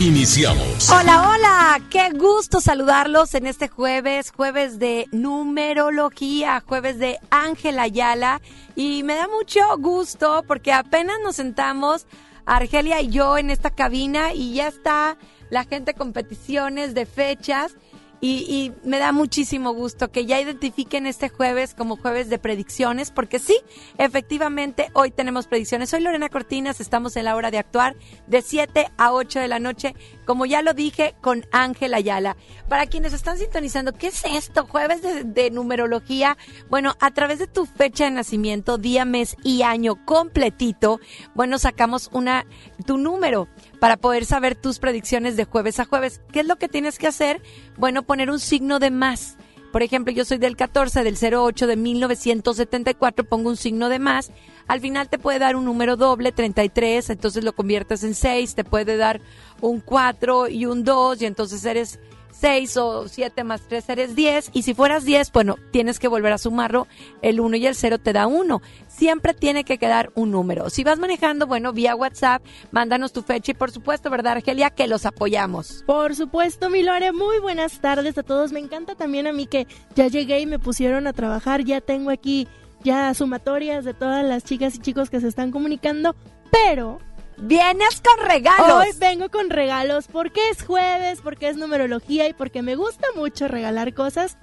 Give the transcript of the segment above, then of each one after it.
Iniciamos. Hola, hola, qué gusto saludarlos en este jueves, jueves de numerología, jueves de Ángela Ayala y me da mucho gusto porque apenas nos sentamos Argelia y yo en esta cabina y ya está la gente con peticiones de fechas y, y, me da muchísimo gusto que ya identifiquen este jueves como jueves de predicciones, porque sí, efectivamente, hoy tenemos predicciones. Soy Lorena Cortinas, estamos en la hora de actuar de 7 a 8 de la noche, como ya lo dije, con Ángel Ayala. Para quienes están sintonizando, ¿qué es esto? Jueves de, de numerología. Bueno, a través de tu fecha de nacimiento, día, mes y año completito, bueno, sacamos una, tu número para poder saber tus predicciones de jueves a jueves. ¿Qué es lo que tienes que hacer? Bueno, poner un signo de más. Por ejemplo, yo soy del 14 del 08 de 1974, pongo un signo de más. Al final te puede dar un número doble, 33, entonces lo conviertes en 6, te puede dar un 4 y un 2 y entonces eres 6 o 7 más 3 eres 10 y si fueras 10, bueno, tienes que volver a sumarlo, el 1 y el 0 te da 1. Siempre tiene que quedar un número. Si vas manejando, bueno, vía WhatsApp, mándanos tu fecha y por supuesto, ¿verdad, Argelia? Que los apoyamos. Por supuesto, mi Lore, muy buenas tardes a todos. Me encanta también a mí que ya llegué y me pusieron a trabajar, ya tengo aquí ya sumatorias de todas las chicas y chicos que se están comunicando, pero Vienes con regalos. Hoy vengo con regalos porque es jueves, porque es numerología y porque me gusta mucho regalar cosas.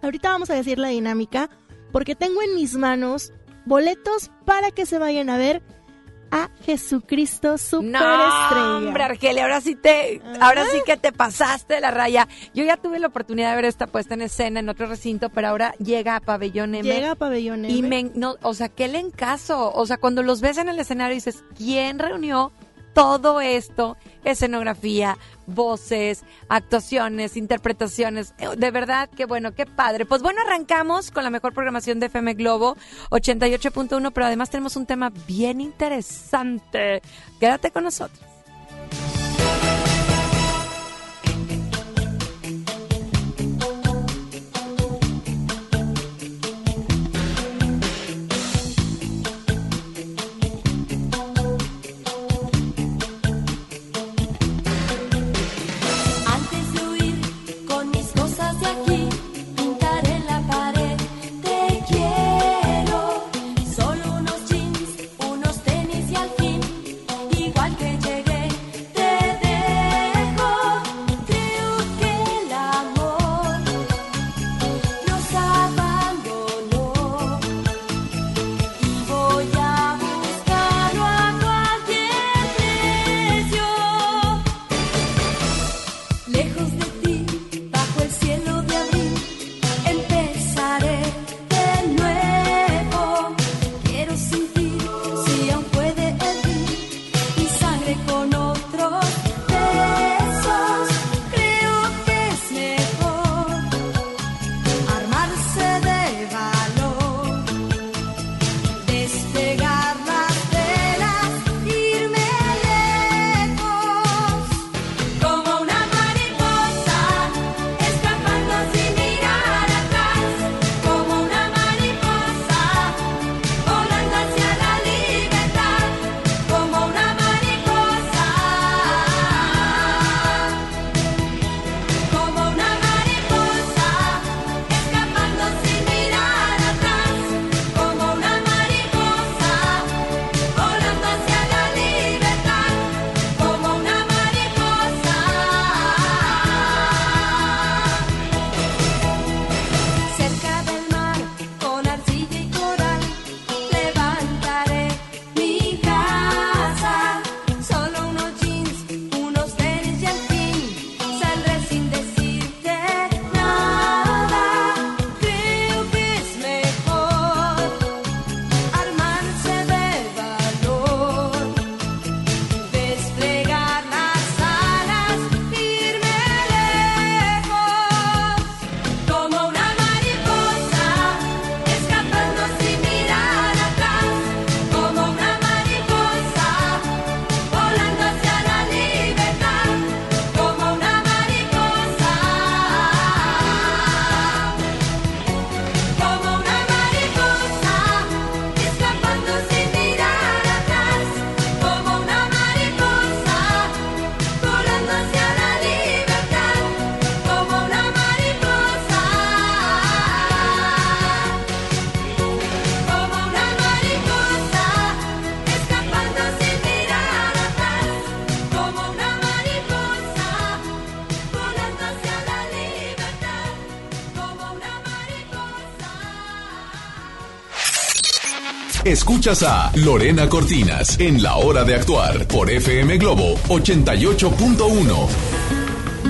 Ahorita vamos a decir la dinámica porque tengo en mis manos boletos para que se vayan a ver a Jesucristo Superestrella. No, hombre, Argelia, ahora sí te, ahora sí que te pasaste de la raya. Yo ya tuve la oportunidad de ver esta puesta en escena en otro recinto, pero ahora llega a Pabellón M. Llega a Pabellón M. Y me, no, o sea, ¿qué le encaso? O sea, cuando los ves en el escenario dices, ¿quién reunió todo esto? Escenografía, voces, actuaciones, interpretaciones. De verdad, qué bueno, qué padre. Pues bueno, arrancamos con la mejor programación de FM Globo 88.1, pero además tenemos un tema bien interesante. Quédate con nosotros. Escuchas a Lorena Cortinas en La Hora de Actuar por FM Globo 88.1.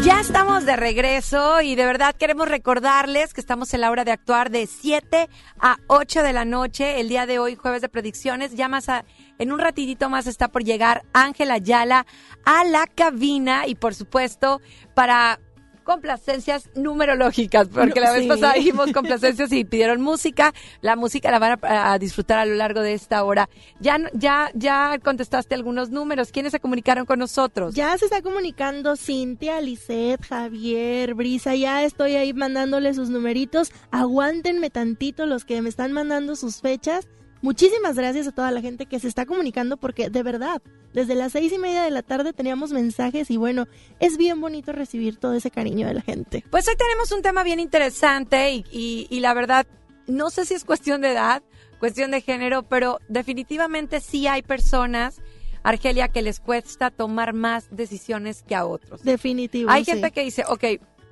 Ya estamos de regreso y de verdad queremos recordarles que estamos en la hora de actuar de 7 a 8 de la noche el día de hoy, jueves de predicciones. Ya más a, en un ratidito más está por llegar Ángela Ayala a la cabina y por supuesto para complacencias numerológicas, porque la vez pasada dijimos complacencias y pidieron música. La música la van a, disfrutar a lo largo de esta hora. Ya, ya, ya contestaste algunos números. ¿Quiénes se comunicaron con nosotros? Ya se está comunicando Cintia, Lisette, Javier, Brisa. Ya estoy ahí mandándole sus numeritos. Aguántenme tantito los que me están mandando sus fechas Muchísimas gracias a toda la gente que se está comunicando porque de verdad, desde las seis y media de la tarde teníamos mensajes y bueno, es bien bonito recibir todo ese cariño de la gente. Pues hoy tenemos un tema bien interesante y, y, la verdad, no sé si es cuestión de edad, cuestión de género, pero definitivamente sí hay personas, Argelia, que les cuesta tomar más decisiones que a otros. Definitivo. Hay gente que dice, ok,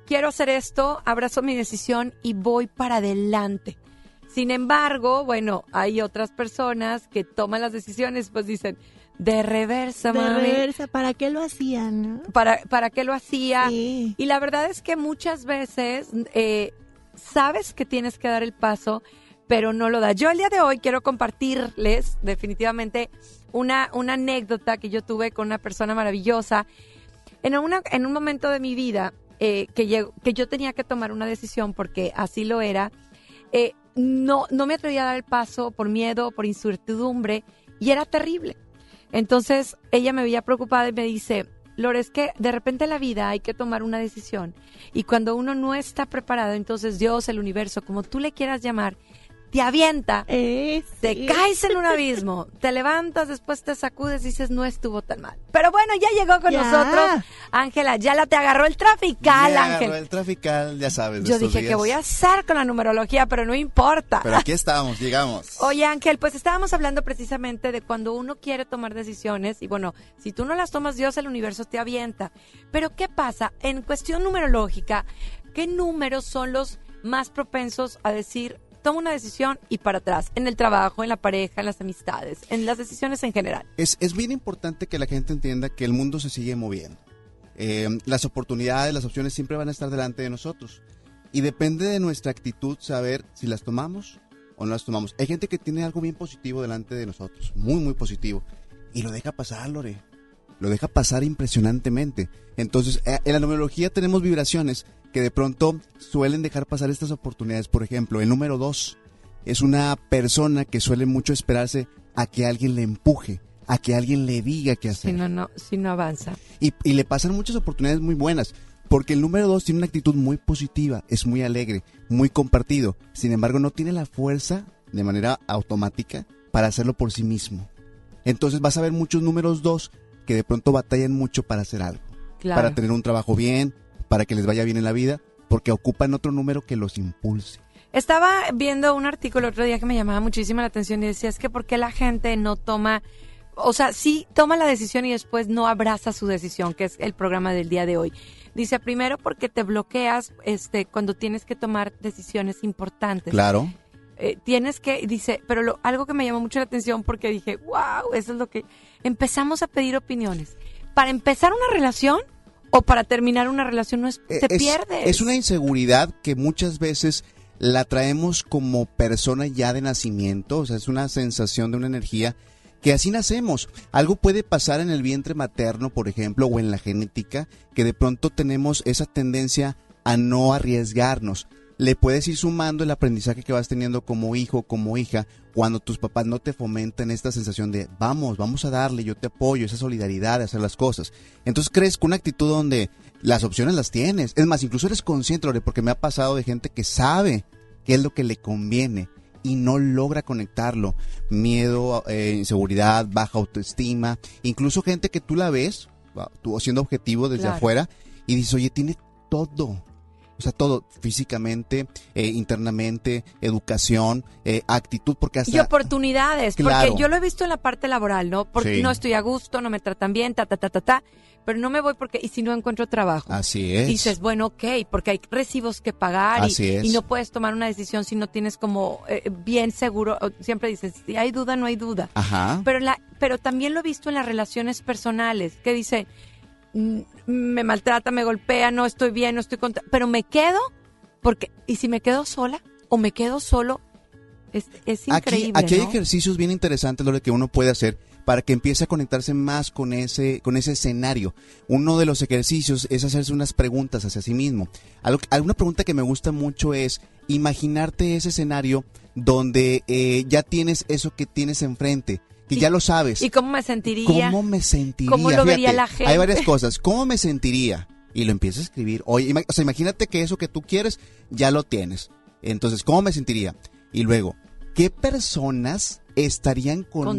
quiero hacer esto, abrazo mi decisión y voy para adelante. Sin embargo, bueno, hay otras personas que toman las decisiones, pues dicen, de reversa, de reversa, ¿para qué lo hacían? ¿Para, ¿Para qué lo hacía? Y la verdad es que muchas veces eh, sabes que tienes que dar el paso, pero no lo das. Yo el día de hoy quiero compartirles definitivamente una, una anécdota que yo tuve con una persona maravillosa. En, una, en un momento de mi vida eh, que, que yo tenía que tomar una decisión porque así lo era, eh, no, no me atrevía a dar el paso por miedo, por incertidumbre, y era terrible. Entonces ella me veía preocupada y me dice, Lore, es que de repente en la vida hay que tomar una decisión y cuando uno no está preparado, entonces Dios, el universo, como tú le quieras llamar, te avienta, eh, te caes en un abismo, te levantas, después te sacudes y dices, no estuvo tan mal. Pero bueno, ya llegó con nosotros Ángela, ya la te agarró el trafical, Ángel. agarró el trafical, ya sabes. Yo dije, que voy a hacer con la numerología? Pero no importa. Pero aquí estamos, llegamos. Oye, Ángel, pues estábamos hablando precisamente de cuando uno quiere tomar decisiones y bueno, si tú no las tomas, Dios, el universo te avienta. Pero ¿qué pasa? En cuestión numerológica, ¿qué números son los más propensos a decir toma una decisión y para atrás, en el trabajo, en la pareja, en las amistades, en las decisiones en general. Es, es bien importante que la gente entienda que el mundo se sigue moviendo. Eh, las oportunidades, las opciones siempre van a estar delante de nosotros. Y depende de nuestra actitud saber si las tomamos o no las tomamos. Hay gente que tiene algo bien positivo delante de nosotros, muy, muy positivo, y lo deja pasar, Lore. Lo deja pasar impresionantemente. Entonces, eh, en la numerología tenemos vibraciones que de pronto suelen dejar pasar estas oportunidades. Por ejemplo, el número dos es una persona que suele mucho esperarse a que alguien le empuje, a que alguien le diga qué hacer. Si no, no, si no avanza. Y, y le pasan muchas oportunidades muy buenas. Porque el número dos tiene una actitud muy positiva, es muy alegre, muy compartido. Sin embargo, no tiene la fuerza de manera automática para hacerlo por sí mismo. Entonces vas a ver muchos números dos que de pronto batallan mucho para hacer algo. Para tener un trabajo bien, para que les vaya bien en la vida, porque ocupan otro número que los impulse. Estaba viendo un artículo el otro día que me llamaba muchísimo la atención y decía, es que ¿por qué la gente no toma, o sea, sí toma la decisión y después no abraza su decisión, que es el programa del día de hoy? Dice, primero porque te bloqueas este, cuando tienes que tomar decisiones importantes. Claro. Eh, tienes que, dice, pero lo, algo que me llamó mucho la atención porque dije, wow, eso es lo que empezamos a pedir opiniones. Para empezar una relación, o para terminar una relación no es, se pierde. Es una inseguridad que muchas veces la traemos como persona ya de nacimiento, o sea, es una sensación de una energía que así nacemos. Algo puede pasar en el vientre materno, por ejemplo, o en la genética, que de pronto tenemos esa tendencia a no arriesgarnos le puedes ir sumando el aprendizaje que vas teniendo como hijo, como hija, cuando tus papás no te fomentan esta sensación de vamos, vamos a darle, yo te apoyo, esa solidaridad de hacer las cosas. Entonces crees con una actitud donde las opciones las tienes. Es más, incluso eres consciente, porque me ha pasado de gente que sabe qué es lo que le conviene y no logra conectarlo. Miedo, eh, inseguridad, baja autoestima, incluso gente que tú la ves, tú siendo objetivo desde afuera, y dices, oye, tiene todo O sea, todo, físicamente, eh, internamente, educación, eh, actitud, porque hasta... Y oportunidades, Claro. porque yo lo he visto en la parte laboral, ¿no? Porque Sí. no estoy a gusto, no me tratan bien, ta, ta, ta, ta, ta, pero no me voy porque, y si no encuentro trabajo. Así es. Dices, bueno, ok, porque hay recibos que pagar y, Así es. y no puedes tomar una decisión si no tienes como eh, bien seguro. Siempre dices, si hay duda, no hay duda. Ajá. Pero, la, pero también lo he visto en las relaciones personales, que dice, "Mm, me maltrata, me golpea, no estoy bien, no estoy contenta, pero me quedo, porque, y si me quedo sola o me quedo solo, es, es increíble. Aquí, aquí hay ejercicios bien interesantes lo que uno puede hacer para que empiece a conectarse más con ese, con ese escenario. Uno de los ejercicios es hacerse unas preguntas hacia sí mismo. Algo, alguna pregunta que me gusta mucho es imaginarte ese escenario donde eh, ya tienes eso que tienes enfrente, que Y- ya lo sabes. ¿Y cómo me sentiría? ¿Cómo me sentiría? ¿Cómo lo vería la gente? Hay varias cosas. ¿Cómo me sentiría? Y lo empiezas a escribir. Oye, o sea, imagínate que eso que tú quieres ya lo tienes. Entonces, ¿cómo me sentiría? Y luego, ¿qué personas estarían conmigo,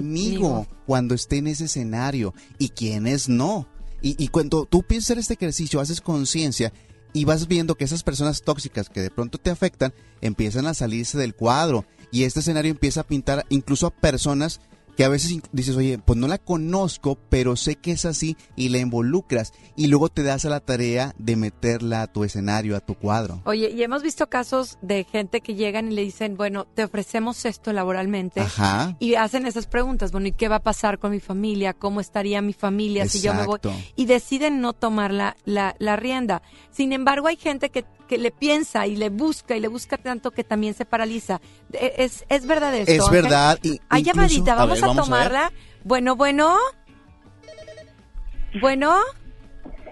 Conmigo. cuando esté en ese escenario? ¿Y quiénes no? Y, y cuando tú piensas en este ejercicio, haces conciencia y vas viendo que esas personas tóxicas que de pronto te afectan empiezan a salirse del cuadro y este escenario empieza a pintar incluso a personas que a veces dices, oye, pues no la conozco, pero sé que es así y la involucras y luego te das a la tarea de meterla a tu escenario, a tu cuadro. Oye, y hemos visto casos de gente que llegan y le dicen, bueno, te ofrecemos esto laboralmente. Ajá. Y hacen esas preguntas, bueno, ¿y qué va a pasar con mi familia? ¿Cómo estaría mi familia si yo me voy? Y deciden no tomar la, la, la rienda. Sin embargo, hay gente que, que le piensa y le busca y le busca tanto que también se paraliza. E- ¿Es, es verdad esto? Es Ángel? verdad. y Hay incluso- llamadita, vamos ver, a, vamos tomarla. bueno, bueno. Bueno,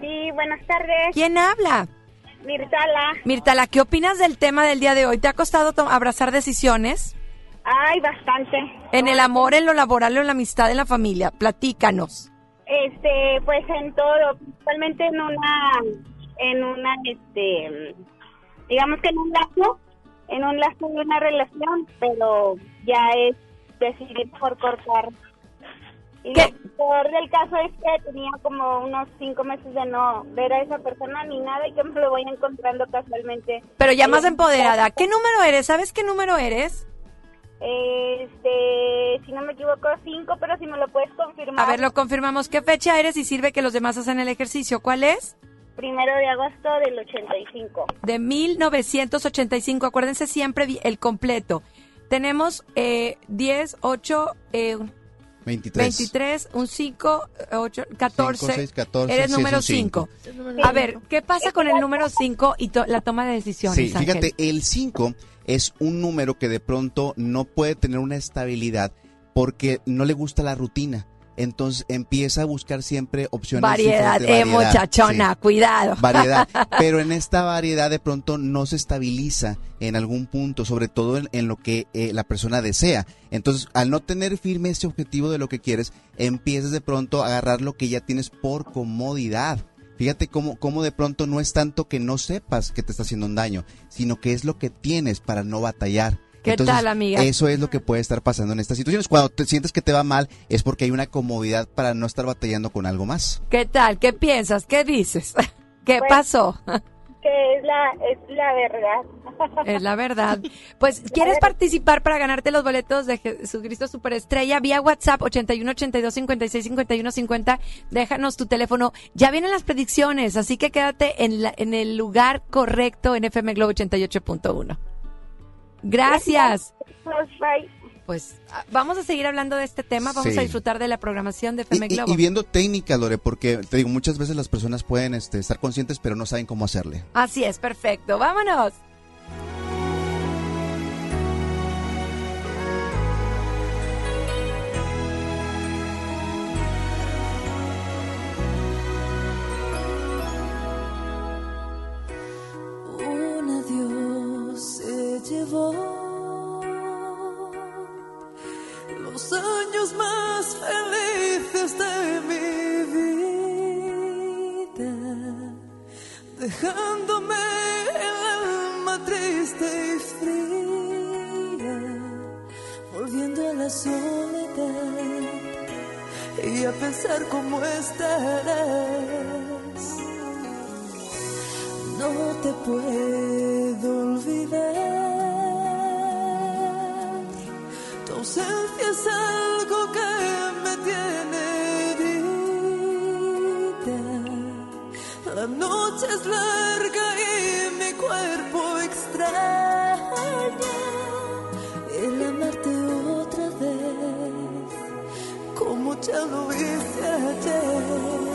Sí, buenas tardes. ¿quién habla? Mirtala. Mirtala, ¿qué opinas del tema del día de hoy? ¿Te ha costado abrazar decisiones? Ay, bastante. En el amor, en lo laboral, en la amistad, en la familia. Platícanos. Este, pues en todo, principalmente en una, en una, este, digamos que en un lazo, en un lazo de una relación, pero ya es decidir por cortar. Y ¿Qué? lo peor del caso es que tenía como unos cinco meses de no ver a esa persona ni nada y que me lo voy encontrando casualmente. Pero ya más Eh, empoderada. ¿Qué número eres? ¿Sabes qué número eres? Este, si no me equivoco, cinco, pero si me lo puedes confirmar. A ver, lo confirmamos. ¿Qué fecha eres y sirve que los demás hacen el ejercicio? ¿Cuál es? Primero de agosto del 85. De 1985. Acuérdense siempre el completo. Tenemos eh, 10, 8, eh, 23. 23, un 5, 8, 14. Cinco, seis, 14, Eres número un cinco. 5. A ver, ¿qué pasa con el número 5 y to- la toma de decisiones? Sí, Ángel? fíjate, el 5 es un número que de pronto no puede tener una estabilidad porque no le gusta la rutina. Entonces empieza a buscar siempre opciones Variedad, diferentes, eh, muchachona, sí, cuidado. variedad. Pero en esta variedad de pronto no se estabiliza en algún punto, sobre todo en, en lo que eh, la persona desea. Entonces, al no tener firme ese objetivo de lo que quieres, empiezas de pronto a agarrar lo que ya tienes por comodidad. Fíjate cómo, cómo de pronto no es tanto que no sepas que te está haciendo un daño, sino que es lo que tienes para no batallar. ¿Qué Entonces, tal, amiga? Eso es lo que puede estar pasando en estas situaciones. Cuando te sientes que te va mal, es porque hay una comodidad para no estar batallando con algo más. ¿Qué tal? ¿Qué piensas? ¿Qué dices? ¿Qué Pues- pasó? Que es la, es la verdad. Es la verdad. Pues, ¿quieres participar para ganarte los boletos de Jesucristo Superestrella? Vía WhatsApp 81 82 56 51 50. Déjanos tu teléfono. Ya vienen las predicciones, así que quédate en, la- en el lugar correcto en FM Globo 88.1. Gracias. Pues. Pues ah, vamos a seguir hablando de este tema. Vamos Sí. a disfrutar de la programación de Y, FM y- Globo. y viendo técnicas, Lore, porque te digo, muchas veces las personas pueden este, estar conscientes, pero no saben cómo hacerle. Así es, perfecto. Vámonos. Los años más felices de mi vida, dejándome el alma triste y fría, volviendo a la soledad y a pensar cómo estarás. no te puedo es larga y mi cuerpo extraña el amarte otra vez, como ya lo hice ayer.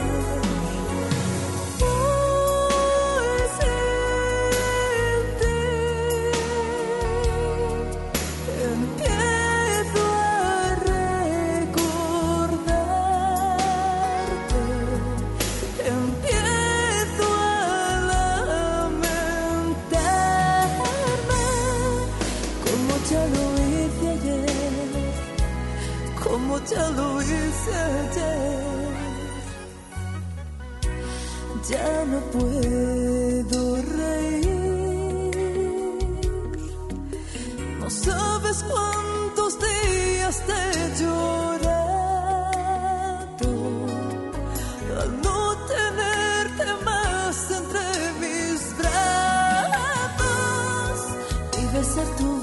Ya lo hice ayer ya no puedo reír. No sabes cuántos días te he llorado al no tenerte más entre mis brazos y besar tu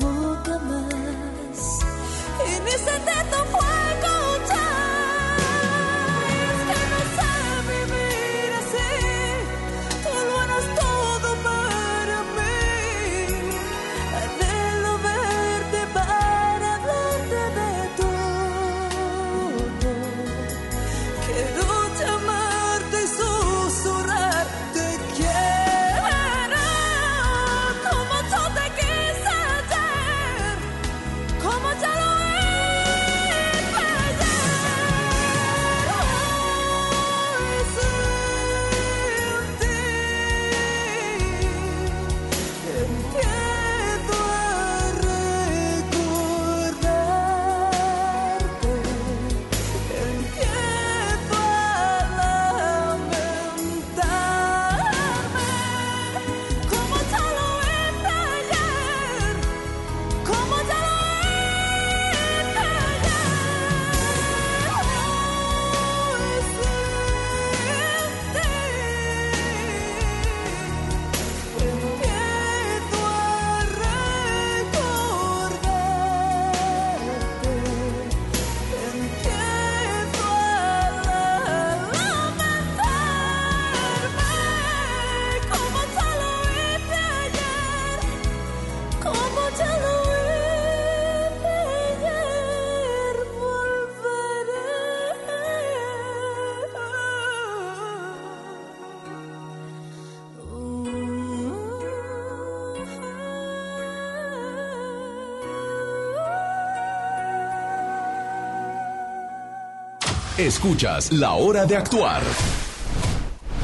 Escuchas La Hora de Actuar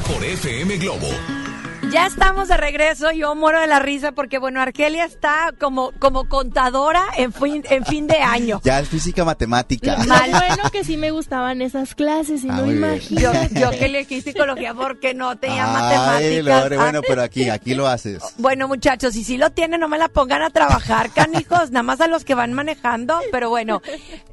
por FM Globo. Ya estamos de regreso, yo muero de la risa porque, bueno, Argelia está como, como contadora en fin, en fin de año. Ya es física matemática. Lo bueno que sí me gustaban esas clases y Ah, no imagino. Yo, yo que elegí psicología porque no tenía Ay, matemáticas. Lore, bueno, pero aquí, aquí lo haces. Bueno, muchachos, y si lo tienen, no me la pongan a trabajar, canijos, nada más a los que van manejando, pero bueno,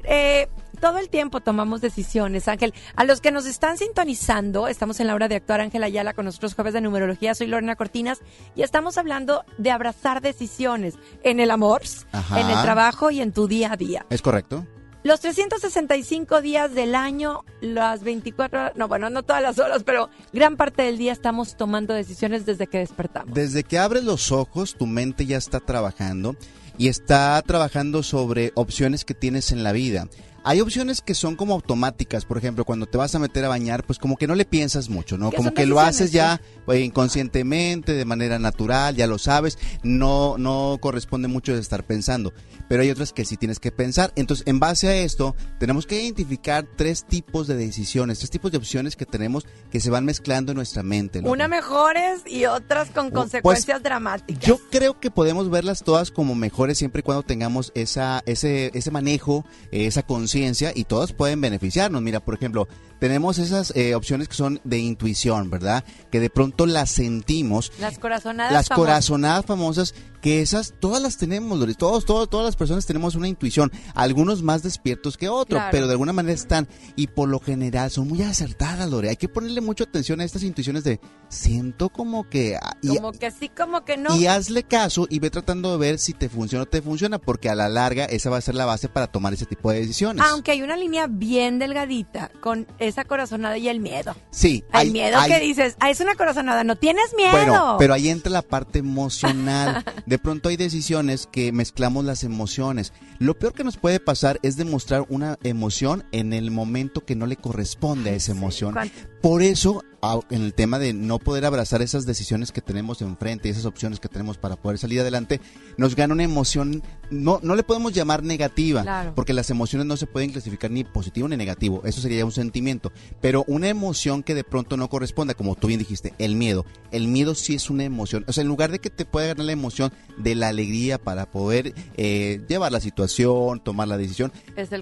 eh, todo el tiempo tomamos decisiones, Ángel. A los que nos están sintonizando, estamos en la hora de actuar, Ángel Ayala, con nosotros jueves de numerología, soy Lorena Cortinas, y estamos hablando de abrazar decisiones en el amor, Ajá. en el trabajo y en tu día a día. ¿Es correcto? Los 365 días del año, las 24 horas, no, bueno, no todas las horas, pero gran parte del día estamos tomando decisiones desde que despertamos. Desde que abres los ojos, tu mente ya está trabajando y está trabajando sobre opciones que tienes en la vida. Hay opciones que son como automáticas, por ejemplo, cuando te vas a meter a bañar, pues como que no le piensas mucho, ¿no? ¿Qué Como que lo haces ya pues, inconscientemente, de manera natural, ya lo sabes, no no corresponde mucho de estar pensando, pero hay otras que sí tienes que pensar. Entonces, en base a esto, tenemos que identificar tres tipos de decisiones, tres tipos de opciones que tenemos que se van mezclando en nuestra mente. ¿no? Una mejores y otras con Pues, consecuencias dramáticas. Yo creo que podemos verlas todas como mejores siempre y cuando tengamos esa, ese, ese manejo, esa conciencia conciencia y todas pueden beneficiarnos. Mira, por ejemplo, tenemos esas eh, opciones que son de intuición, ¿verdad? Que de pronto las sentimos. Las corazonadas. Las famosas. corazonadas famosas, que esas todas las tenemos, Doris. Todos, todos, todas las personas tenemos una intuición. Algunos más despiertos que otros, Claro. pero de alguna manera están. Y por lo general son muy acertadas, Lore. Hay que ponerle mucha atención a estas intuiciones de siento como que. ah, y- Como que sí, como que no. y hazle caso y ve tratando de ver si te funciona o te funciona, porque a la larga esa va a ser la base para tomar ese tipo de decisiones. Aunque hay una línea bien delgadita con esa corazonada y el miedo. sí, El hay- miedo hay- que dices, ah, es una corazonada, no tienes miedo. Bueno, pero ahí entra la parte emocional. De pronto hay decisiones que mezclamos las emociones. Lo peor que nos puede pasar es demostrar una emoción en el momento que no le corresponde a esa emoción. ¿Cuánto? Por eso, en el tema de no poder abrazar esas decisiones que tenemos enfrente, esas opciones que tenemos para poder salir adelante, nos gana una emoción, no, no le podemos llamar negativa, Claro. porque las emociones no se pueden clasificar ni positivo ni negativo, eso sería un sentimiento, pero una emoción que de pronto no corresponda, como tú bien dijiste, el miedo, el miedo sí es una emoción, o sea, en lugar de que te pueda ganar la emoción de la alegría para poder eh, llevar la situación, tomar la decisión,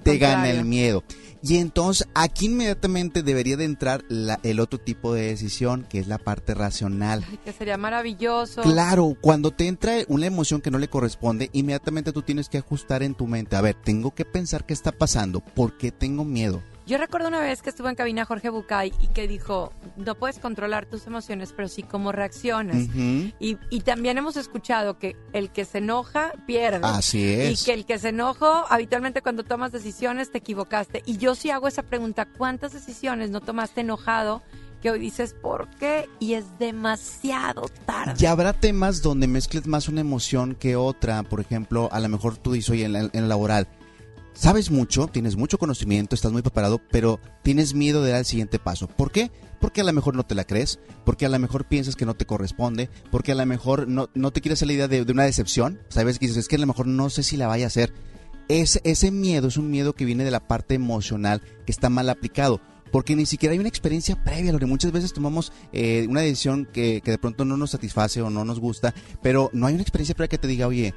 te gana el miedo. Y entonces aquí inmediatamente debería de entrar la- el otro tipo de decisión, que es la parte racional. Ay, que sería maravilloso. Claro, cuando te entra una emoción que no le corresponde, inmediatamente tú tienes que ajustar en tu mente. A ver, tengo que pensar qué está pasando, por qué tengo miedo. Yo recuerdo una vez que estuvo en cabina Jorge Bucay y que dijo, no puedes controlar tus emociones, pero sí cómo reaccionas. Y, y también hemos escuchado que el que se enoja pierde. Así Y es. que el que se enojó, habitualmente cuando tomas decisiones te equivocaste. Y yo sí hago esa pregunta, ¿cuántas decisiones no tomaste enojado que hoy dices por qué? Y es demasiado tarde. Y habrá temas donde mezcles más una emoción que otra. Por ejemplo, a lo mejor tú dices, oye, en, la- en el laboral, sabes mucho, tienes mucho conocimiento, estás muy preparado, pero tienes miedo de dar el siguiente paso. ¿Por qué? Porque a lo mejor no te la crees, porque a lo mejor piensas que no te corresponde, porque a lo mejor no, no te quieres hacer la idea de, una decepción. Sabes que dices, es que a lo mejor no sé si la vaya a hacer. Ese, ese miedo es un miedo que viene de la parte emocional que está mal aplicado. Porque ni siquiera hay una experiencia previa, Lore. Muchas veces tomamos eh, una decisión que, que de pronto no nos satisface o no nos gusta, pero no hay una experiencia previa que te diga, oye,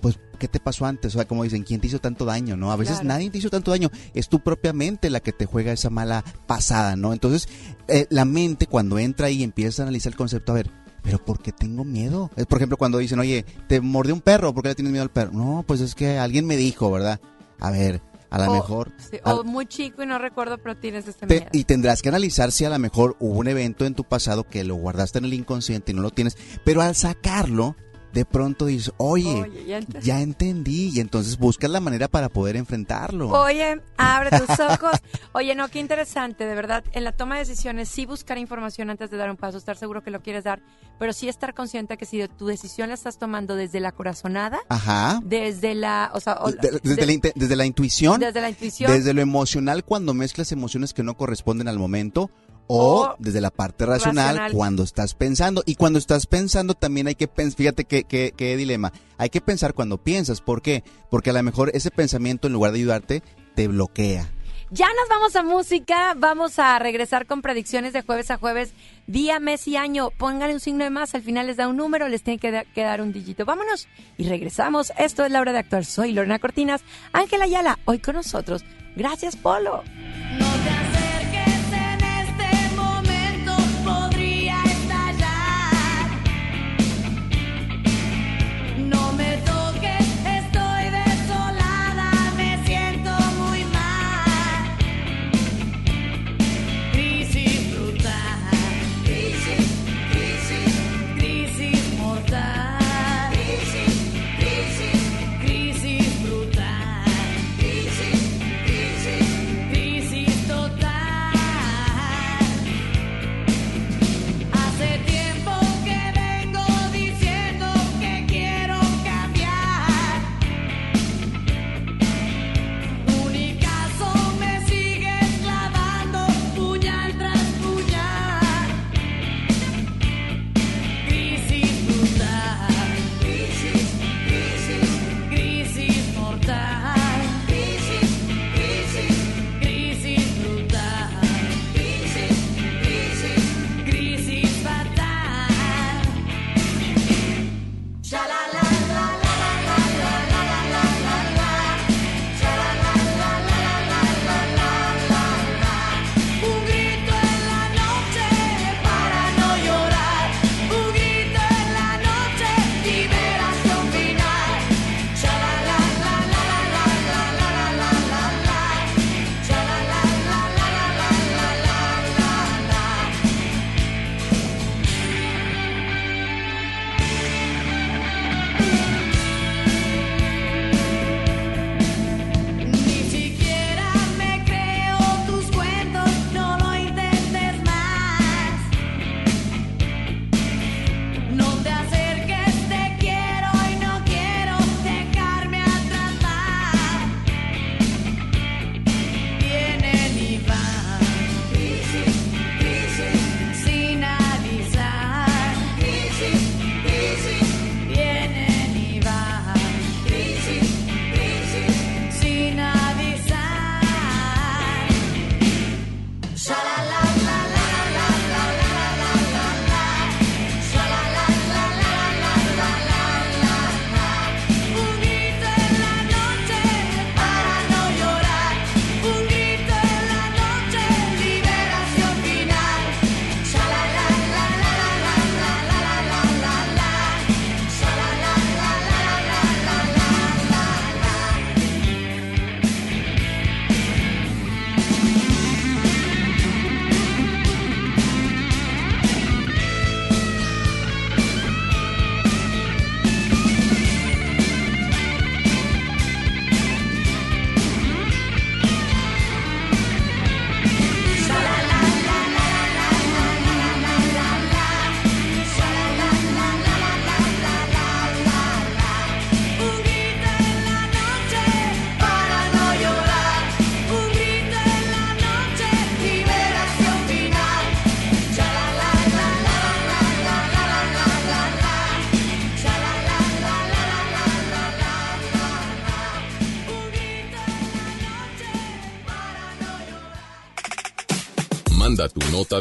pues, ¿qué te pasó antes? O sea, como dicen, ¿quién te hizo tanto daño? ¿No? A veces Claro. nadie te hizo tanto daño. Es tu propia mente la que te juega esa mala pasada, ¿no? Entonces, eh, la mente cuando entra ahí y empieza a analizar el concepto, a ver, ¿pero por qué tengo miedo? Es, por ejemplo, cuando dicen, oye, te mordió un perro, ¿por qué le tienes miedo al perro? No, pues es que alguien me dijo, ¿verdad? A ver, a lo mejor... sí, o muy chico y no recuerdo, pero tienes ese te- miedo. y tendrás que analizar si a lo mejor hubo un evento en tu pasado que lo guardaste en el inconsciente y no lo tienes, pero al sacarlo, de pronto dices, oye, Oye, ya ent- ya entendí, y entonces buscas la manera para poder enfrentarlo. Oye, abre tus ojos. Oye, no, qué interesante, de verdad. En la toma de decisiones, sí buscar información antes de dar un paso, estar seguro que lo quieres dar, pero sí estar consciente que si de tu decisión la estás tomando desde la corazonada, Ajá. desde la, o sea, o- De- desde, de- la, desde la intuición, desde la intuición, desde lo emocional cuando mezclas emociones que no corresponden al momento. O, desde la parte racional, racional. cuando estás pensando. Y cuando estás pensando también hay que pensar, fíjate qué, qué, qué dilema, hay que pensar cuando piensas. ¿Por qué? Porque a lo mejor ese pensamiento en lugar de ayudarte, te bloquea. Ya nos vamos a música, vamos a regresar con predicciones de jueves a jueves, día, mes y año. Pónganle un signo de más, al final les da un número, les tiene que, da- que dar un dígito. Vámonos y regresamos. Esto es la hora de actuar. Soy Lorena Cortinas, Ángela Ayala, hoy con nosotros. Gracias, Polo. No te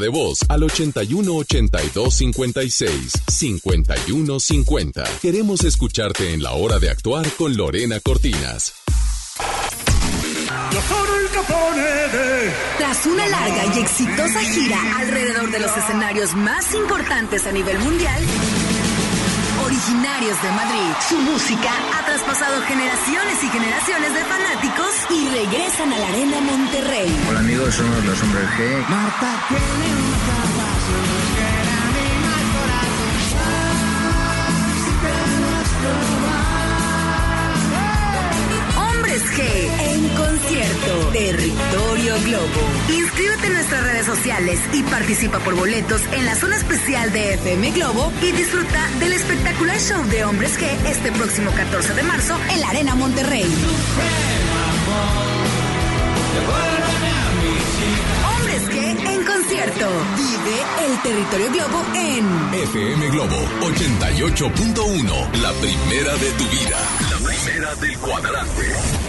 de voz al 81 82 56 51 50. Queremos escucharte en la hora de actuar con Lorena Cortinas. Tras una larga y exitosa gira alrededor de los escenarios más importantes a nivel mundial, originarios de Madrid, su música ha traspasado generaciones y generaciones de fanáticos y regresan a la Arena Monterrey. Hola amigos, somos los hombres G. Marta tiene En concierto. Territorio Globo. Inscríbete en nuestras redes sociales y participa por boletos en la zona especial de FM Globo y disfruta del espectacular show de Hombres G este próximo 14 de marzo en la Arena Monterrey. Hombres G en concierto. Vive el Territorio Globo en FM Globo 88.1, la primera de tu vida. La primera del cuadrante.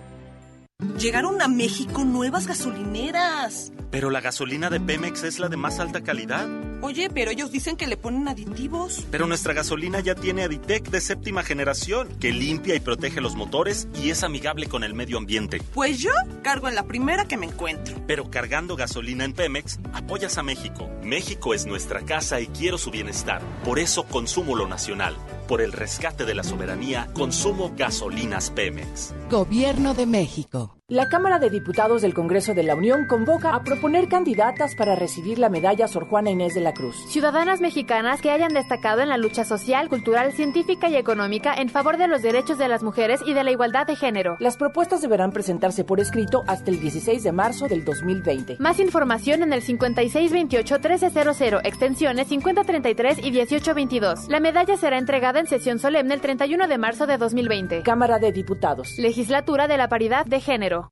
Llegaron a México nuevas gasolineras. Pero la gasolina de Pemex es la de más alta calidad. Oye, pero ellos dicen que le ponen aditivos. Pero nuestra gasolina ya tiene Aditec de séptima generación, que limpia y protege los motores y es amigable con el medio ambiente. Pues yo cargo en la primera que me encuentro. Pero cargando gasolina en Pemex, apoyas a México. México es nuestra casa y quiero su bienestar. Por eso consumo lo nacional. Por el rescate de la soberanía, consumo gasolinas Pemex. Gobierno de México. La Cámara de Diputados del Congreso de la Unión convoca a proponer candidatas para recibir la medalla Sor Juana Inés de la Cruz. Ciudadanas mexicanas que hayan destacado en la lucha social, cultural, científica y económica en favor de los derechos de las mujeres y de la igualdad de género. Las propuestas deberán presentarse por escrito hasta el 16 de marzo del 2020. Más información en el 5628-1300, extensiones 5033 y 1822. La medalla será entregada en sesión solemne el 31 de marzo de 2020. Cámara de Diputados. Legislatura de la Paridad de Género.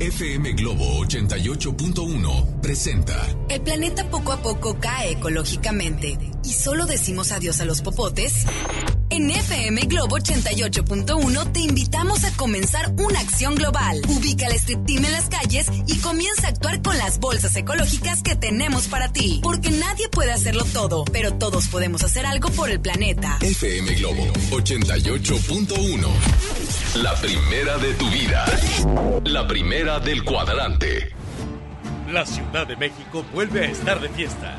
FM Globo 88.1 presenta El planeta poco a poco cae ecológicamente y solo decimos adiós a los popotes. En FM Globo 88.1 te invitamos a comenzar una acción global. Ubica el Street Team en las calles y comienza a actuar con las bolsas ecológicas que tenemos para ti. Porque nadie puede hacerlo todo, pero todos podemos hacer algo por el planeta. FM Globo 88.1. La primera de tu vida. La primera del cuadrante. La Ciudad de México vuelve a estar de fiesta.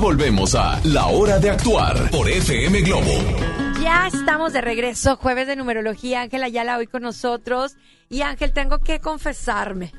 Volvemos a La Hora de Actuar por FM Globo. Ya estamos de regreso, jueves de numerología. Ángel Ayala hoy con nosotros. Y Ángel, tengo que confesarme.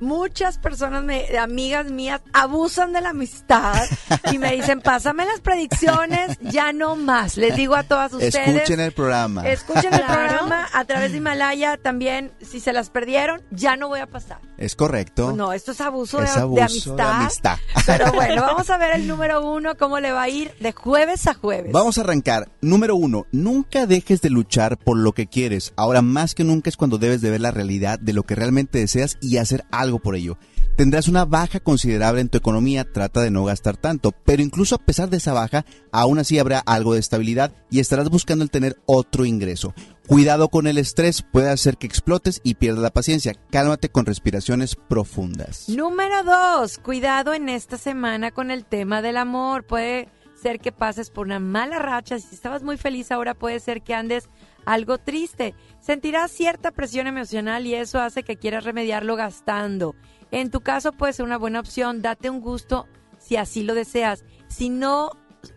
Muchas personas, me, amigas mías, abusan de la amistad y me dicen, pásame las predicciones, ya no más. Les digo a todas ustedes. Escuchen el programa. Escuchen el programa a través de Himalaya también. Si se las perdieron, ya no voy a pasar. Es correcto. No, esto es abuso, Es de, abuso de de amistad. amistad. Pero bueno, vamos a ver el número uno, cómo le va a ir de jueves a jueves. Vamos a arrancar. Número uno, nunca dejes de luchar por lo que quieres. Ahora más que nunca es cuando debes de ver la realidad de lo que realmente deseas y hacer algo por ello. Tendrás una baja considerable en tu economía, trata de no gastar tanto, pero incluso a pesar de esa baja, aún así habrá algo de estabilidad y estarás buscando el tener otro ingreso. Cuidado con el estrés, puede hacer que explotes y pierdas la paciencia. Cálmate con respiraciones profundas. Número dos, cuidado en esta semana con el tema del amor. Puede ser que pases por una mala racha. Si estabas muy feliz ahora, puede ser que andes algo triste. Sentirás cierta presión emocional y eso hace que quieras remediarlo gastando. En tu caso puede ser una buena opción, date un gusto si así lo deseas. Si no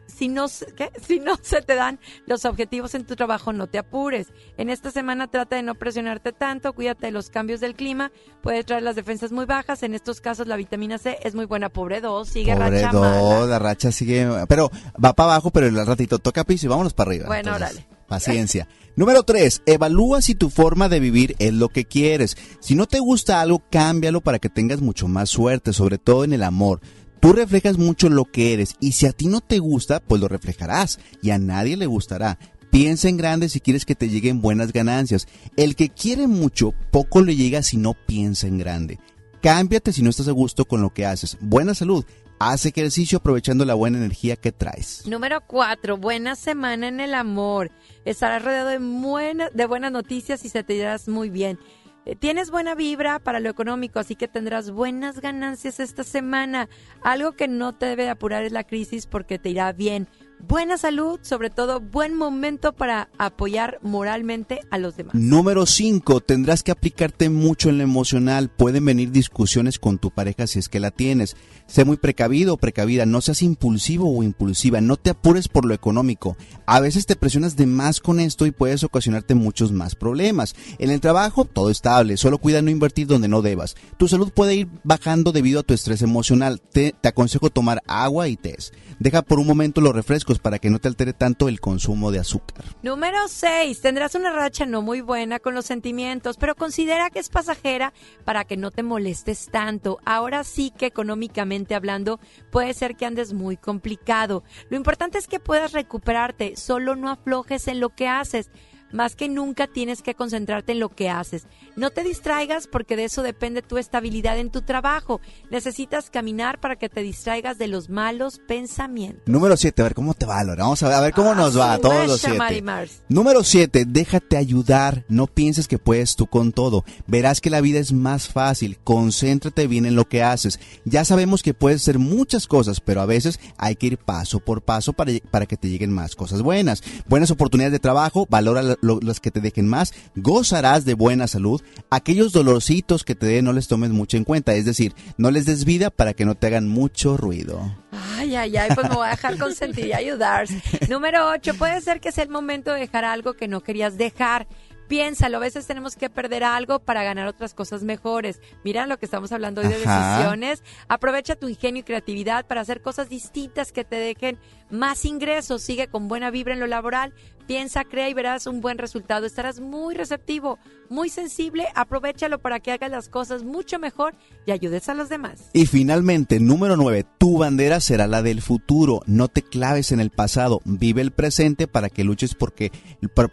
si no, si no se te dan los objetivos en tu trabajo, no te apures. En esta semana trata de no presionarte tanto, cuídate de los cambios del clima, puede traer las defensas muy bajas. En estos casos la vitamina C es muy buena. Pobre dos, sigue Pobre racha Do, mala. la racha sigue, pero va para abajo, pero el ratito toca piso y vámonos para arriba. Bueno, órale. Paciencia. Número tres, evalúa si tu forma de vivir es lo que quieres. Si no te gusta algo, cámbialo para que tengas mucho más suerte, sobre todo en el amor. Tú reflejas mucho lo que eres y si a ti no te gusta, pues lo reflejarás y a nadie le gustará. Piensa en grande si quieres que te lleguen buenas ganancias. El que quiere mucho, poco le llega si no piensa en grande. Cámbiate si no estás a gusto con lo que haces. Buena salud. Haz ejercicio aprovechando la buena energía que traes. Número cuatro, buena semana en el amor. Estarás rodeado de, buena- de buenas noticias y se te irás muy bien. Eh, Tienes buena vibra para lo económico, así que tendrás buenas ganancias esta semana. Algo que no te debe apurar es la crisis porque te irá bien. Buena salud, sobre todo buen momento para apoyar moralmente a los demás. Número 5. Tendrás que aplicarte mucho en lo emocional. Pueden venir discusiones con tu pareja si es que la tienes. Sé muy precavido o precavida. No seas impulsivo o impulsiva. No te apures por lo económico. A veces te presionas de más con esto y puedes ocasionarte muchos más problemas. En el trabajo, todo estable. Solo cuida no invertir donde no debas. Tu salud puede ir bajando debido a tu estrés emocional. Te, aconsejo tomar agua y té. Deja por un momento los refrescos para que no te altere tanto el consumo de azúcar. Número 6. Tendrás una racha no muy buena con los sentimientos, pero considera que es pasajera para que no te molestes tanto. Ahora sí que económicamente hablando puede ser que andes muy complicado. Lo importante es que puedas recuperarte, solo no aflojes en lo que haces. Más que nunca tienes que concentrarte en lo que haces. No te distraigas porque de eso depende tu estabilidad en tu trabajo. Necesitas caminar para que te distraigas de los malos pensamientos. Número 7, a ver cómo te va, Lore. Vamos a ver, a ver cómo nos va a todos los Masha 7. Marimars. Número 7, déjate ayudar. No pienses que puedes tú con todo. Verás que la vida es más fácil. Concéntrate bien en lo que haces. Ya sabemos que puedes hacer muchas cosas, pero a veces hay que ir paso por paso para, para que te lleguen más cosas buenas. Buenas oportunidades de trabajo, valora lo- las que te dejen más. Gozarás de buena salud. Aquellos dolorcitos que te den no les tomes mucho en cuenta. Es decir, no les des vida para que no te hagan mucho ruido. Ay, ay, ay, pues me voy a dejar consentir y ayudar. Número 8, puede ser que sea el momento de dejar algo que no querías dejar. Piénsalo, a veces tenemos que perder algo para ganar otras cosas mejores. Mira lo que estamos hablando hoy de Ajá. decisiones. Aprovecha tu ingenio y creatividad para hacer cosas distintas que te dejen más ingresos. Sigue con buena vibra en lo laboral. Piensa, crea y verás un buen resultado. Estarás muy receptivo, muy sensible. Aprovechalo para que hagas las cosas mucho mejor y ayudes a los demás. Y finalmente, número 9, tu bandera será la del futuro. No te claves en el pasado, vive el presente para que luches por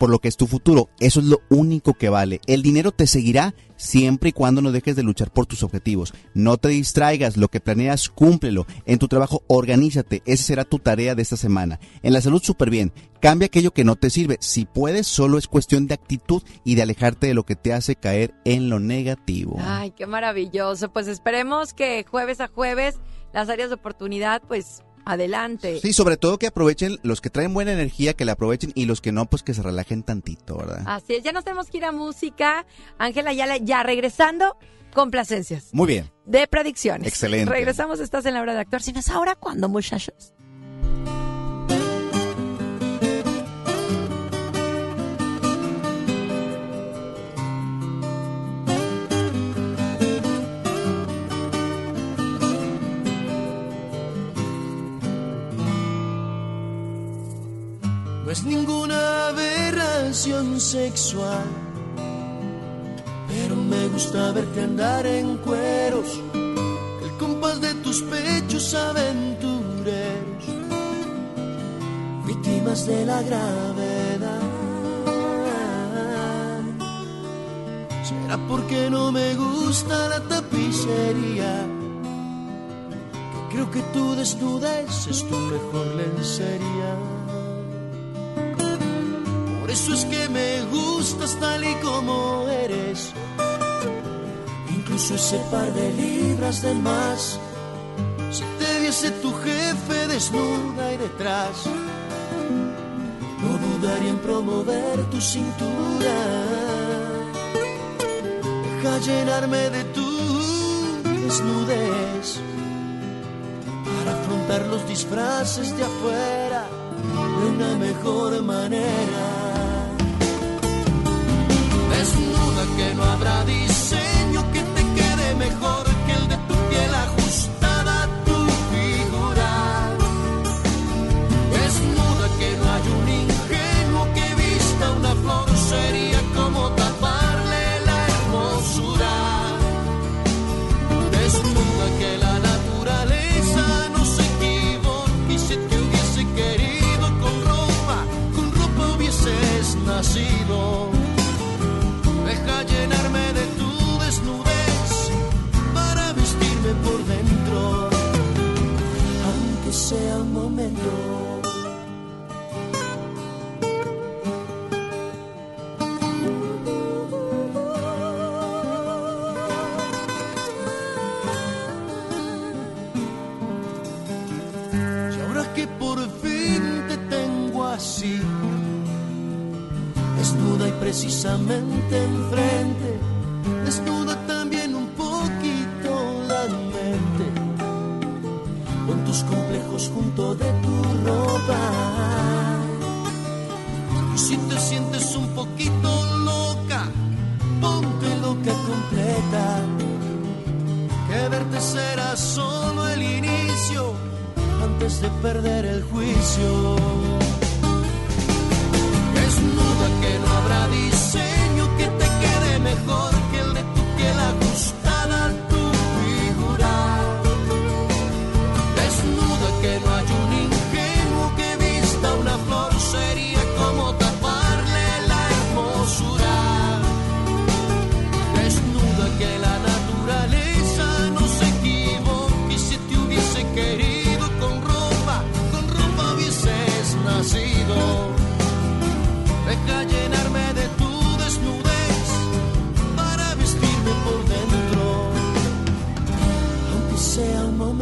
lo que es tu futuro. Eso es lo único que vale. El dinero te seguirá siempre y cuando no dejes de luchar por tus objetivos. No te distraigas, lo que planeas, cúmplelo. En tu trabajo, organízate. Esa será tu tarea de esta semana. En la salud, súper bien. Cambia aquello que no te sirve. Si puedes, solo es cuestión de actitud y de alejarte de lo que te hace caer en lo negativo. Ay, qué maravilloso. Pues esperemos que jueves a jueves las áreas de oportunidad pues Adelante. Sí, sobre todo que aprovechen los que traen buena energía, que la aprovechen y los que no, pues que se relajen tantito, ¿verdad? Así es, ya nos tenemos que ir a música. Ángela Ayala, ya regresando, complacencias. Muy bien. De predicciones. Excelente. Regresamos, estás en la hora de actuar. Si no es ahora, ¿cuándo, muchachos? Sexual, pero me gusta verte andar en cueros, el compás de tus pechos aventureros, víctimas de la gravedad. Será porque no me gusta la tapicería, que creo que tu desnudez es tu mejor lencería. Por eso es que me gustas tal y como eres. Incluso ese par de libras de más. Si te viese tu jefe desnuda y detrás, no dudaría en promover tu cintura. Deja llenarme de tu desnudez para afrontar los disfraces de afuera de una mejor manera. Desnuda que no habrá diseño que te quede mejor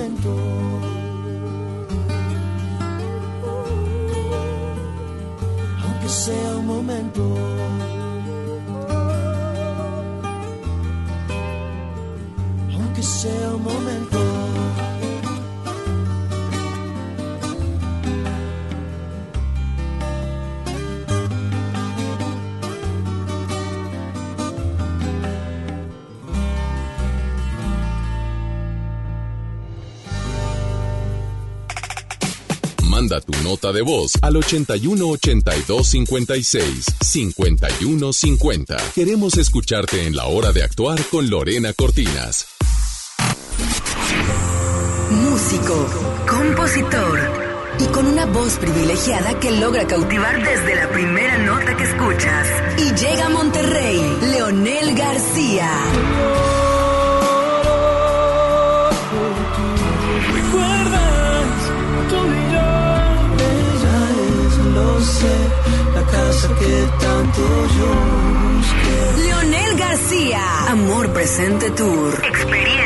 momento. Manda tu nota de voz al 81 82 56 51 50. Queremos escucharte en la hora de actuar con Lorena Cortinas. Músico, compositor y con una voz privilegiada que logra cautivar desde la primera nota que escuchas. Y llega a Monterrey, Leonel García. Sé, la casa que tanto yo busqué. Leonel García, Amor Presente Tour. Experiencia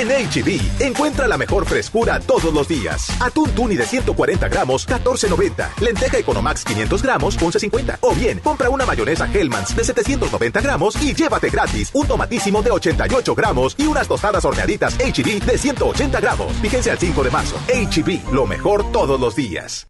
En HB, encuentra la mejor frescura todos los días. Atún tuni de 140 gramos, 14.90. Lenteja Economax 500 gramos, 11.50. O bien, compra una mayonesa Hellmann's de 790 gramos y llévate gratis un tomatísimo de 88 gramos y unas tostadas horneaditas HB de 180 gramos. Fíjense al 5 de marzo. HB, lo mejor todos los días.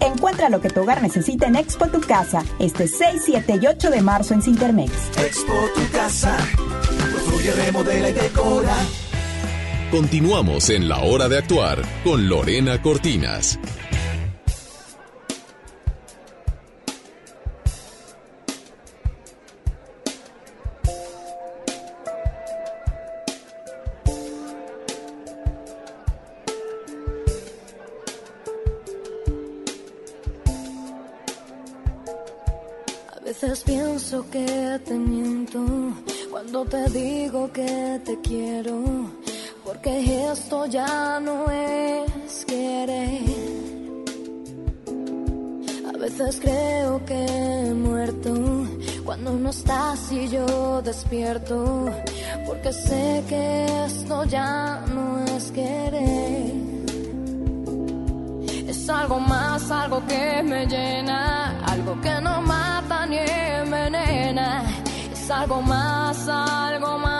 Encuentra lo que tu hogar necesita en Expo Tu Casa, este 6, 7 y 8 de marzo en Cintermex. Expo tu casa, construye, remodela y decora. Continuamos en la hora de actuar con Lorena Cortinas. Que te miento cuando te digo que te quiero, porque esto ya no es querer. A veces creo que he muerto cuando no estás y yo despierto, porque sé que esto ya no es querer. Es algo más, algo que me llena, algo que no mata ni algo más, algo más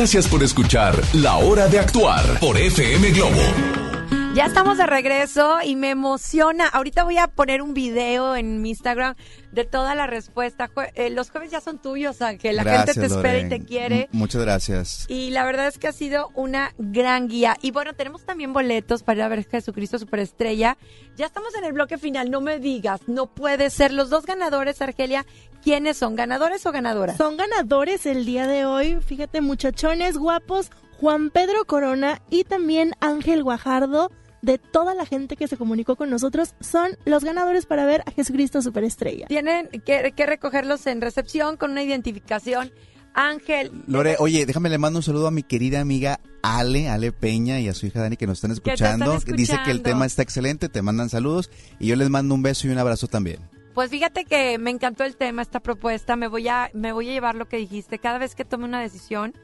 Gracias por escuchar La Hora de Actuar por FM Globo. Ya estamos de regreso y me emociona. Ahorita voy a poner un video en mi Instagram de toda la respuesta. Jue- eh, los jueves ya son tuyos, Ángel. La gente te espera y te quiere. M- Muchas gracias. Y la verdad es que ha sido una gran guía. Y bueno, tenemos también boletos para ir a ver Jesucristo Superestrella. Ya estamos en el bloque final, no me digas, no puede ser. Los dos ganadores, Argelia, ¿quiénes son? ¿Ganadores o ganadoras? Son ganadores el día de hoy, fíjate, muchachones guapos, Juan Pedro Corona y también Ángel Guajardo, de toda la gente que se comunicó con nosotros, son los ganadores para ver a Jesucristo Superestrella. Tienen que, que recogerlos en recepción con una identificación. Ángel, Lore, oye, déjame le mando un saludo a mi querida amiga Ale, Ale Peña y a su hija Dani que nos están te están escuchando. Dice que el escuchando. tema está excelente, te mandan saludos y yo les mando un beso y un abrazo también. Pues fíjate que me encantó el tema, esta propuesta. Me voy a, me voy a llevar lo que dijiste. Cada vez que tome una decisión,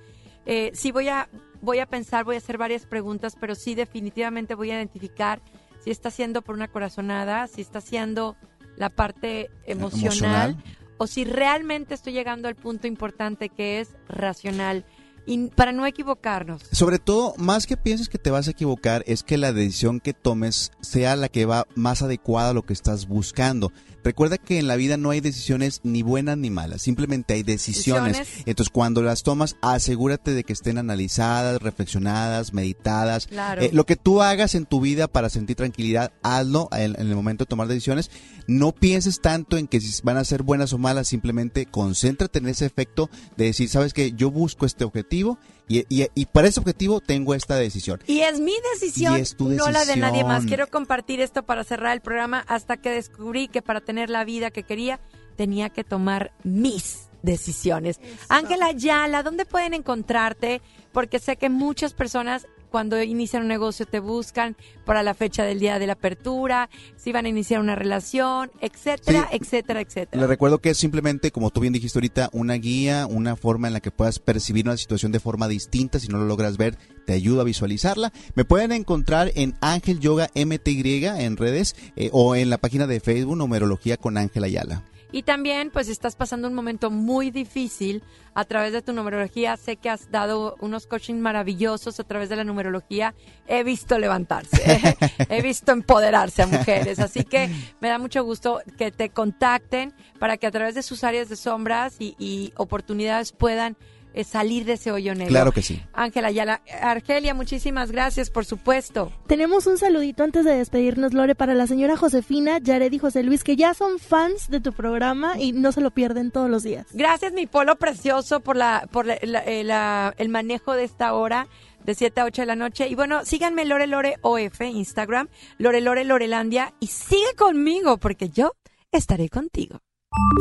eh, sí voy a, voy a pensar, voy a hacer varias preguntas, pero sí definitivamente voy a identificar si está siendo por una corazonada, si está siendo la parte emocional, Emocional. o si realmente estoy llegando al punto importante que es racional. Y para no equivocarnos. Sobre todo, más que pienses que te vas a equivocar, es que la decisión que tomes sea la que va más adecuada a lo que estás buscando. Recuerda que en la vida no hay decisiones ni buenas ni malas, simplemente hay decisiones. Decisiones. Entonces, cuando las tomas, asegúrate de que estén analizadas, reflexionadas, meditadas. Claro. Eh, lo que tú hagas en tu vida para sentir tranquilidad, hazlo en, en el momento de tomar decisiones. No pienses tanto en que si van a ser buenas o malas, simplemente concéntrate en ese efecto de decir, sabes que yo busco este objetivo y, y- y para ese objetivo tengo esta decisión. Y es mi decisión, Y es tu no la de nadie más. decisión. Quiero compartir esto para cerrar el programa hasta que descubrí que para tener la vida que quería tenía que tomar mis decisiones. Ángela Ayala, ¿dónde pueden encontrarte? Porque sé que muchas personas cuando inician un negocio te buscan para la fecha del día de la apertura, si van a iniciar una relación, etcétera, etcétera, etcétera. Le recuerdo que es simplemente, como tú bien dijiste ahorita, una guía, una forma en la que puedas percibir una situación de forma distinta. Si no lo logras ver, te ayuda a visualizarla. Me pueden encontrar en Ángel Yoga MTY en redes eh, o en la página de Facebook Numerología con Ángel Ayala. Y también, pues estás pasando un momento muy difícil a través de tu numerología. Sé que has dado unos coaching maravillosos a través de la numerología. He visto levantarse, he visto empoderarse a mujeres. Así que me da mucho gusto que te contacten para que a través de sus áreas de sombras y, y oportunidades puedan eh, salir de ese hoyo negro. Claro que sí. Ángela Ayala, Argelia, muchísimas gracias, por supuesto. Tenemos un saludito antes de despedirnos, Lore, para la señora Josefina, Yared y José Luis, que ya son fans de tu programa y no se lo pierden todos los días. Gracias, mi polo precioso, por la, por la- la- eh, la- el manejo de esta hora de 7 a 8 de la noche. Y bueno, síganme Lore Lore OF, Instagram, Lore Lore Lorelandia, y sigue conmigo, porque yo estaré contigo.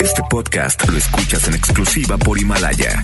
Este podcast lo escuchas en exclusiva por Himalaya.